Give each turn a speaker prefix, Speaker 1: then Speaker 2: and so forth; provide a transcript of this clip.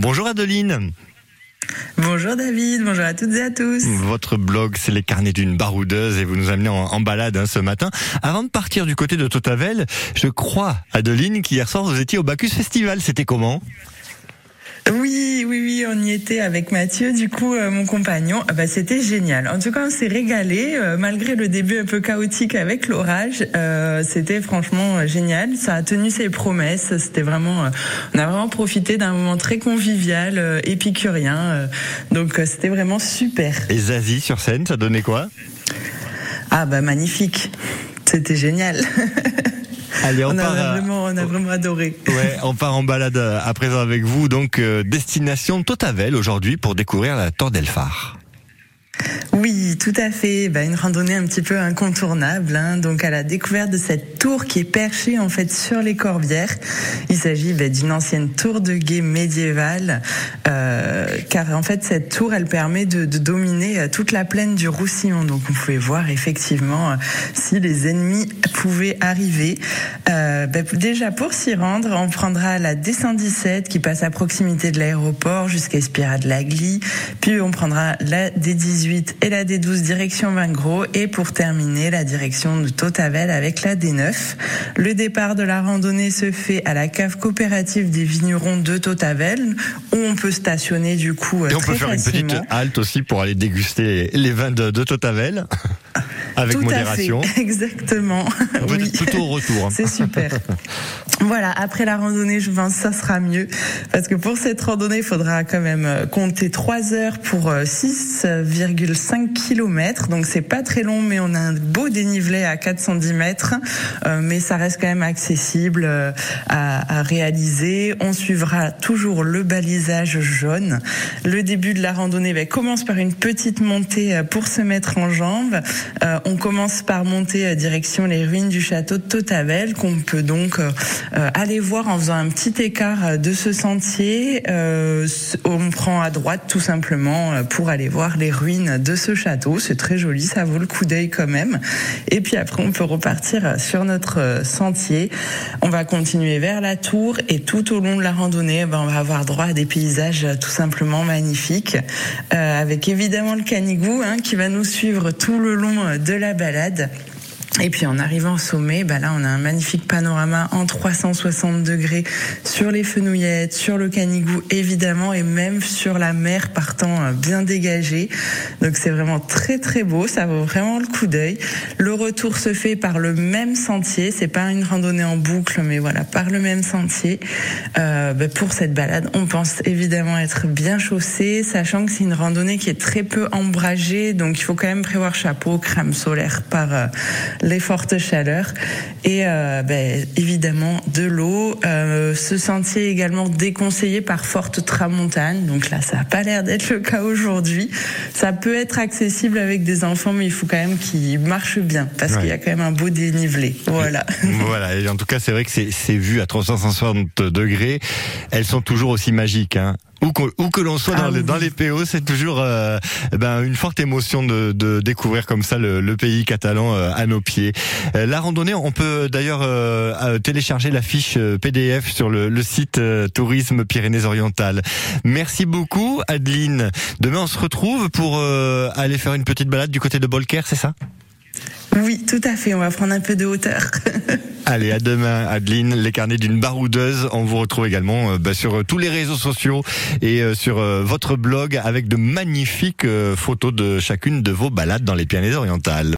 Speaker 1: Bonjour Adeline.
Speaker 2: Bonjour David, bonjour à toutes et à tous.
Speaker 1: Votre blog, c'est les carnets d'une baroudeuse et vous nous amenez en, en balade hein, ce matin. Avant de partir du côté de Totavel, je crois, Adeline, qu'hier soir vous étiez au Bacchus Festival. C'était comment?
Speaker 2: Oui, oui, oui, on y était avec Mathieu, du coup, euh, mon compagnon. Ah bah, c'était génial. En tout cas, on s'est régalé, euh, malgré le début un peu chaotique avec l'orage. Euh, c'était franchement génial. Ça a tenu ses promesses. C'était vraiment, on a vraiment profité d'un moment très convivial, épicurien. donc, c'était vraiment super.
Speaker 1: Et Zazie sur scène, ça donnait quoi?
Speaker 2: Ah bah magnifique. C'était génial.
Speaker 1: Allez, on,
Speaker 2: on,
Speaker 1: part,
Speaker 2: a vraiment, on a vraiment adoré.
Speaker 1: Ouais, on part en balade à présent avec vous. Donc, euh, destination Totavel aujourd'hui pour découvrir la Tour d'Elphar.
Speaker 2: Oui, tout à fait. Bah, une randonnée un petit peu incontournable. Hein. Donc, à la découverte de cette tour qui est perchée en fait sur les Corbières. Il s'agit bah, d'une ancienne tour de guet médiévale, euh, car en fait cette tour, elle permet de, de, dominer euh, toute la plaine du Roussillon. Donc, on pouvait voir effectivement euh, si les ennemis pouvaient arriver. Bah, déjà, pour s'y rendre, on prendra la D117 qui passe à proximité de l'aéroport jusqu'à Espirade Lagly. Puis, on prendra la D18 et la D12 direction Vingros et pour terminer la direction de Totavel avec la D9. Le départ de la randonnée se fait à la cave coopérative des vignerons de Totavel où on peut stationner du coup
Speaker 1: et on
Speaker 2: très
Speaker 1: peut faire
Speaker 2: facilement.
Speaker 1: une petite halte aussi pour aller déguster les vins de, de Totavel avec
Speaker 2: Tout
Speaker 1: modération.
Speaker 2: à fait, exactement. Oui.
Speaker 1: plutôt au retour. hein.
Speaker 2: C'est super. voilà, après la randonnée, je pense que ça sera mieux. Parce que pour cette randonnée, il faudra quand même euh, compter 3 heures pour euh, 6,5 km. Donc c'est pas très long, mais on a un beau dénivelé à 410 mètres. Euh, mais ça reste quand même accessible euh, à, à réaliser. On suivra toujours le balisage jaune. Le début de la randonnée ben, commence par une petite montée euh, pour se mettre en jambes. Euh, on commence par monter euh, direction les ruines du château de Totavel qu'on peut donc euh, euh, aller voir en faisant un petit écart de ce sentier. On prend à droite tout simplement pour aller voir les ruines de ce château. C'est très joli, ça vaut le coup d'œil quand même. Et puis après, on peut repartir sur notre sentier. On va continuer vers la tour et tout au long de la randonnée, ben, on va avoir droit à des paysages tout simplement magnifiques, avec évidemment le canigou hein, qui va nous suivre tout le long euh, de la balade. Et puis en arrivant au sommet, bah là on a un magnifique panorama en 360 degrés sur les fenouillettes, sur le Canigou évidemment et même sur la mer partant euh, bien dégagée. Donc c'est vraiment très très beau, ça vaut vraiment le coup d'œil. Le retour se fait par le même sentier, c'est pas une randonnée en boucle, mais voilà par le même sentier. Euh, bah, pour cette balade, on pense évidemment être bien chaussé, sachant que c'est une randonnée qui est très peu ombragée, donc il faut quand même prévoir chapeau, crème solaire par euh, les fortes chaleurs et euh, ben, évidemment de l'eau. Euh, ce sentier est également déconseillé par forte tramontane, donc là ça n'a pas l'air d'être le cas aujourd'hui. Ça peut être accessible avec des enfants, mais il faut quand même qu'ils marchent bien parce
Speaker 1: Ouais.
Speaker 2: qu'il y a quand même un beau dénivelé. Voilà.
Speaker 1: voilà, et en tout cas, c'est vrai que ces, ces vues à 360 degrés, elles sont toujours aussi magiques. Hein. Où que, que l'on soit dans,
Speaker 2: Ah
Speaker 1: les, dans les PO, c'est toujours euh, ben, une forte émotion de, de découvrir comme ça le, le pays catalan euh, à nos pieds. Euh, la randonnée, on peut d'ailleurs euh, télécharger la fiche euh, PDF sur le, le site euh, Tourisme Pyrénées-Orientales. Merci beaucoup, Adeline. Demain, on se retrouve pour euh, aller faire une petite balade du côté de Bolker, c'est ça?
Speaker 2: Oui, tout à fait. On va prendre un peu de hauteur.
Speaker 1: Allez, à demain, Adeline, les carnets d'une baroudeuse. On vous retrouve également euh, bah, sur euh, tous les réseaux sociaux et euh, sur votre blog avec de magnifiques photos de chacune de vos balades dans les Pyrénées-Orientales.